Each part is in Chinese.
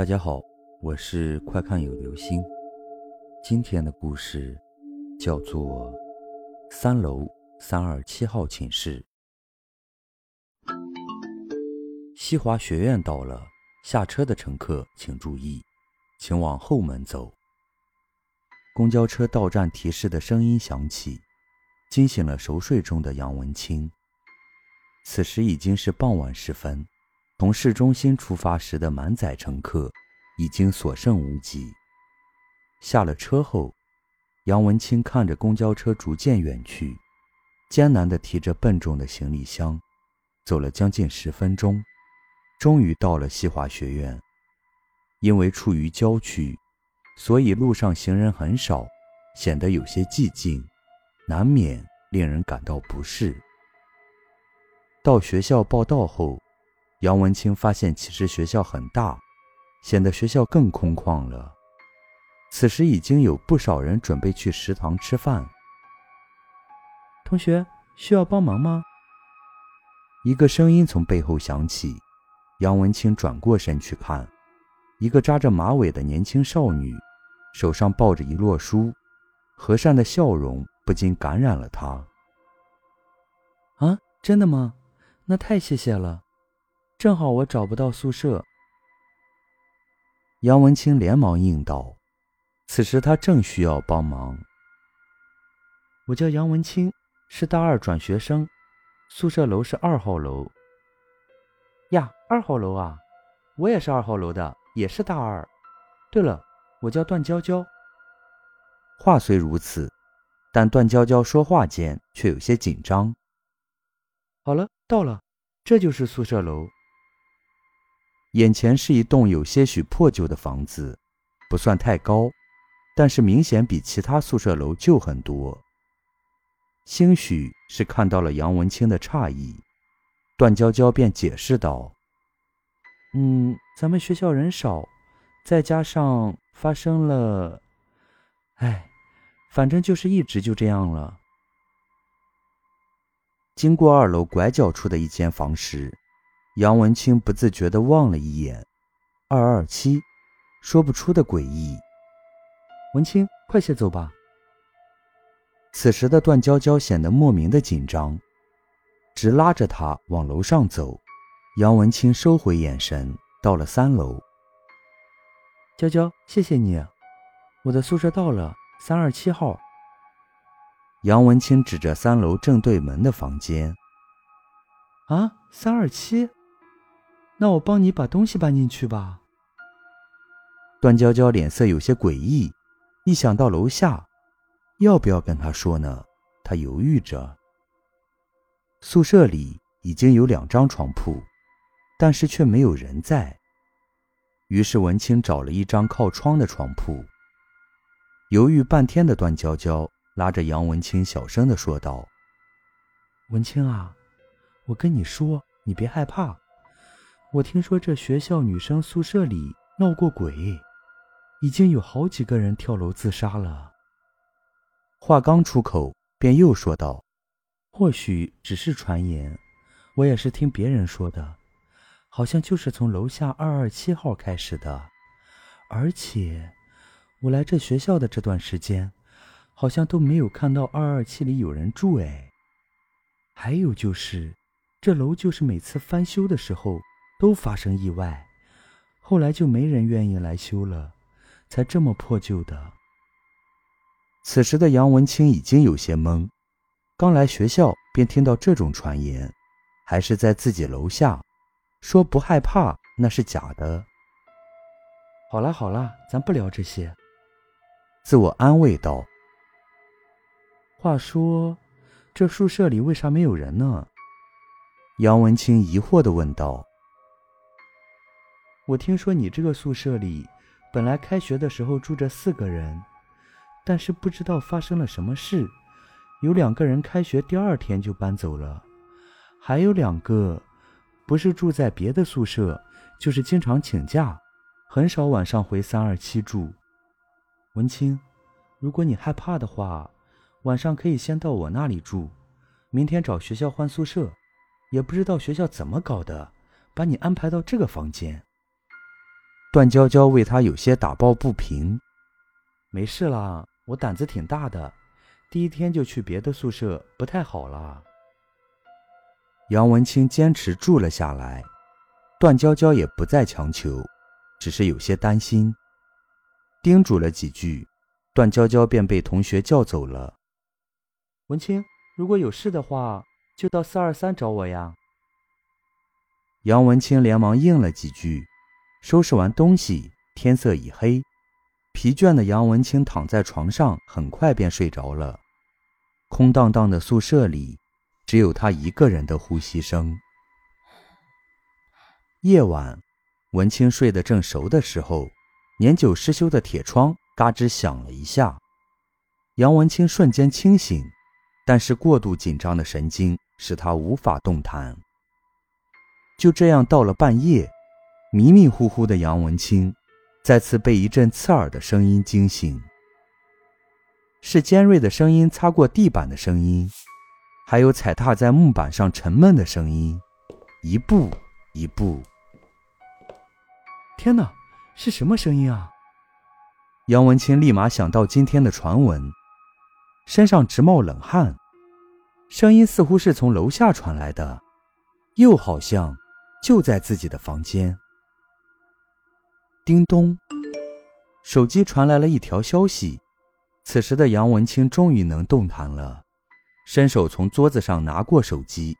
大家好，我是快看有流星。今天的故事叫做《三楼三二七号寝室》。西华学院到了，下车的乘客请注意，请往后门走。公交车到站提示的声音响起，惊醒了熟睡中的杨文清。此时已经是傍晚时分。从市中心出发时的满载乘客已经所剩无几。下了车后，杨文清看着公交车逐渐远去，艰难地提着笨重的行李箱，走了将近十分钟，终于到了西华学院。因为处于郊区，所以路上行人很少，显得有些寂静，难免令人感到不适。到学校报到后。杨文清发现，其实学校很大，显得学校更空旷了。此时已经有不少人准备去食堂吃饭。同学需要帮忙吗？一个声音从背后响起。杨文清转过身去看，一个扎着马尾的年轻少女，手上抱着一摞书，和善的笑容不禁感染了他。啊，真的吗？那太谢谢了。正好我找不到宿舍，杨文清连忙应道。此时他正需要帮忙。我叫杨文清，是大二转学生，宿舍楼是二号楼。呀，二号楼啊，我也是二号楼的，也是大二。对了，我叫段娇娇。话虽如此，但段娇娇说话间却有些紧张。好了，到了，这就是宿舍楼。眼前是一栋有些许破旧的房子，不算太高，但是明显比其他宿舍楼旧很多。兴许是看到了杨文清的诧异，段娇娇便解释道：“嗯，咱们学校人少，再加上发生了……哎，反正就是一直就这样了。”经过二楼拐角处的一间房时。杨文清不自觉地望了一眼，二二七，说不出的诡异。文清，快些走吧。此时的段娇娇显得莫名的紧张，直拉着他往楼上走。杨文清收回眼神，到了三楼。娇娇，谢谢你，我的宿舍到了，三二七号。杨文清指着三楼正对门的房间。啊，三二七。那我帮你把东西搬进去吧。段娇娇脸色有些诡异，一想到楼下，要不要跟他说呢？她犹豫着。宿舍里已经有两张床铺，但是却没有人在。于是文清找了一张靠窗的床铺。犹豫半天的段娇娇拉着杨文清小声的说道：“文清啊，我跟你说，你别害怕。”我听说这学校女生宿舍里闹过鬼，已经有好几个人跳楼自杀了。话刚出口，便又说道：“或许只是传言，我也是听别人说的，好像就是从楼下二二七号开始的。而且，我来这学校的这段时间，好像都没有看到二二七里有人住。哎，还有就是，这楼就是每次翻修的时候。”都发生意外，后来就没人愿意来修了，才这么破旧的。此时的杨文清已经有些懵，刚来学校便听到这种传言，还是在自己楼下，说不害怕那是假的。好了好了，咱不聊这些，自我安慰道。话说，这宿舍里为啥没有人呢？杨文清疑惑地问道。我听说你这个宿舍里，本来开学的时候住着四个人，但是不知道发生了什么事，有两个人开学第二天就搬走了，还有两个，不是住在别的宿舍，就是经常请假，很少晚上回三二七住。文清，如果你害怕的话，晚上可以先到我那里住，明天找学校换宿舍，也不知道学校怎么搞的，把你安排到这个房间。段娇娇为他有些打抱不平。没事啦，我胆子挺大的，第一天就去别的宿舍不太好啦。杨文清坚持住了下来，段娇娇也不再强求，只是有些担心，叮嘱了几句，段娇娇便被同学叫走了。文清，如果有事的话，就到四二三找我呀。杨文清连忙应了几句，收拾完东西，天色已黑，疲倦的杨文清躺在床上，很快便睡着了。空荡荡的宿舍里。只有他一个人的呼吸声。夜晚，文清睡得正熟的时候，年久失修的铁窗嘎吱响了一下。杨文清瞬间清醒，但是过度紧张的神经使他无法动弹。就这样，到了半夜，迷迷糊糊的杨文清再次被一阵刺耳的声音惊醒，是尖锐的声音擦过地板的声音。还有踩踏在木板上沉闷的声音，一步一步。天哪，是什么声音啊？杨文清立马想到今天的传闻，身上直冒冷汗。声音似乎是从楼下传来的，又好像就在自己的房间。叮咚，手机传来了一条消息。此时的杨文清终于能动弹了。伸手从桌子上拿过手机，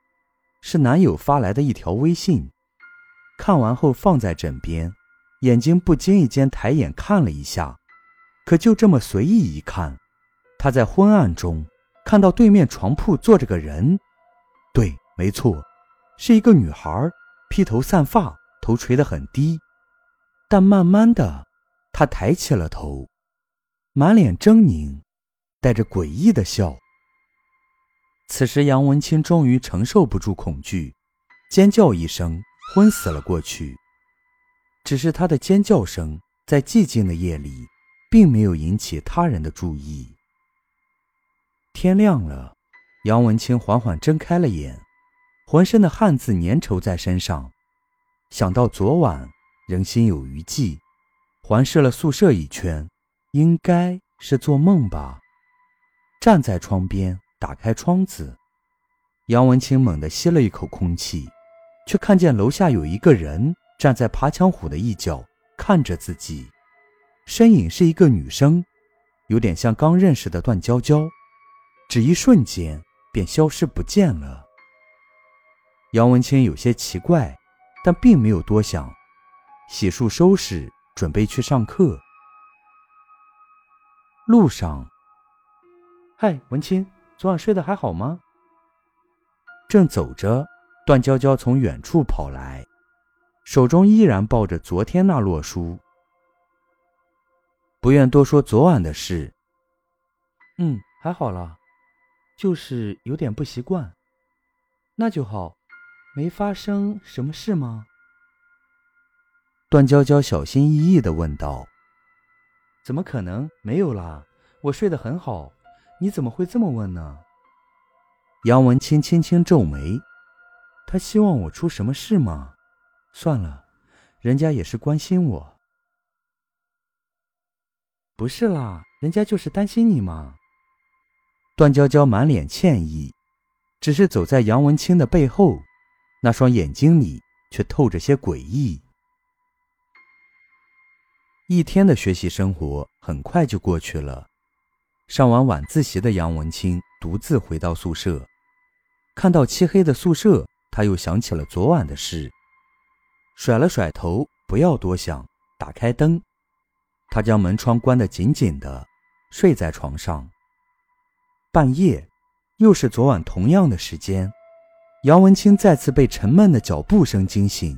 是男友发来的一条微信。看完后放在枕边，眼睛不经意间抬眼看了一下，可就这么随意一看，他在昏暗中看到对面床铺坐着个人。对，没错，是一个女孩，披头散发，头垂得很低。但慢慢的，他抬起了头，满脸狰狞，带着诡异的笑。此时，杨文清终于承受不住恐惧，尖叫一声，昏死了过去。只是他的尖叫声在寂静的夜里，并没有引起他人的注意。天亮了，杨文清缓缓睁开了眼，浑身的汗渍粘稠在身上。想到昨晚，仍心有余悸，环视了宿舍一圈，应该是做梦吧。站在窗边。打开窗子，杨文清猛地吸了一口空气，却看见楼下有一个人站在爬墙虎的一角，看着自己。身影是一个女生，有点像刚认识的段娇娇，只一瞬间便消失不见了。杨文清有些奇怪，但并没有多想，洗漱收拾，准备去上课。路上，嗨，文清。昨晚睡得还好吗？正走着，段娇娇从远处跑来，手中依然抱着昨天那摞书。不愿多说昨晚的事。嗯，还好了，就是有点不习惯。那就好，没发生什么事吗？段娇娇小心翼翼的问道。怎么可能没有啦？我睡得很好。你怎么会这么问呢？杨文清轻轻皱眉，他希望我出什么事吗？算了，人家也是关心我。不是啦，人家就是担心你嘛。段娇娇满脸歉意，只是走在杨文清的背后，那双眼睛里却透着些诡异。一天的学习生活很快就过去了。上完晚自习的杨文清独自回到宿舍，看到漆黑的宿舍，他又想起了昨晚的事，甩了甩头，不要多想，打开灯，他将门窗关得紧紧的，睡在床上。半夜，又是昨晚同样的时间，杨文清再次被沉闷的脚步声惊醒，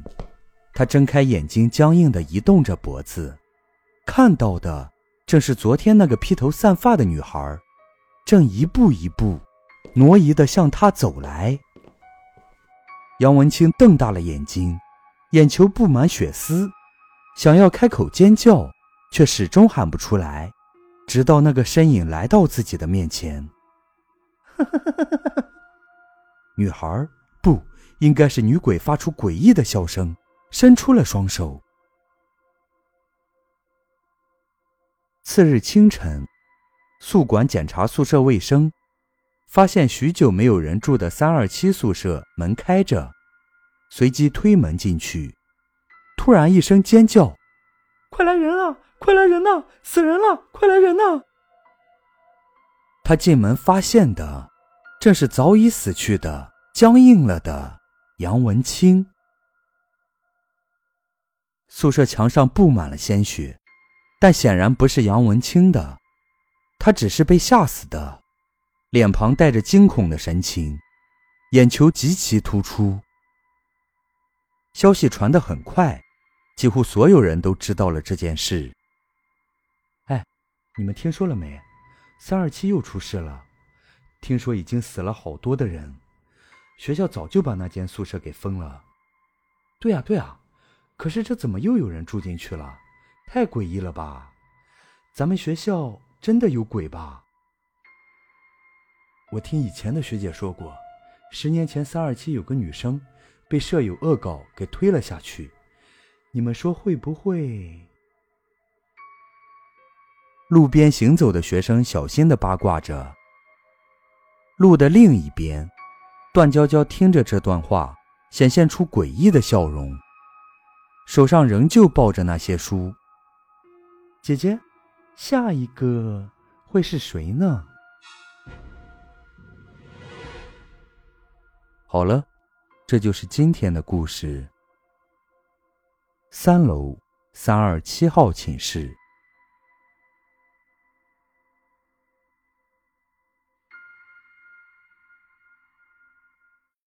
他睁开眼睛，僵硬地移动着脖子，看到的。正是昨天那个披头散发的女孩，正一步一步挪移的向他走来。杨文清瞪大了眼睛，眼球布满血丝，想要开口尖叫，却始终喊不出来。直到那个身影来到自己的面前，女孩不应该是女鬼，发出诡异的笑声，伸出了双手。次日清晨，宿管检查宿舍卫生，发现许久没有人住的三二七宿舍门开着，随即推门进去，突然一声尖叫：“快来人啊！快来人呐！死人了！快来人呐！”他进门发现的，正是早已死去的、僵硬了的杨文清。宿舍墙上布满了鲜血，但显然不是杨文清的，他只是被吓死的，脸庞带着惊恐的神情，眼球极其突出。消息传得很快，几乎所有人都知道了这件事。哎，你们听说了没？三二七又出事了，听说已经死了好多的人，学校早就把那间宿舍给封了。对呀对呀，可是这怎么又有人住进去了？太诡异了吧！咱们学校真的有鬼吧？我听以前的学姐说过，十年前三二七有个女生被舍友恶搞给推了下去，你们说会不会？路边行走的学生小心的八卦着。路的另一边，段娇娇听着这段话，显现出诡异的笑容，手上仍旧抱着那些书。姐姐，下一个会是谁呢？好了，这就是今天的故事。三楼三二七号寝室。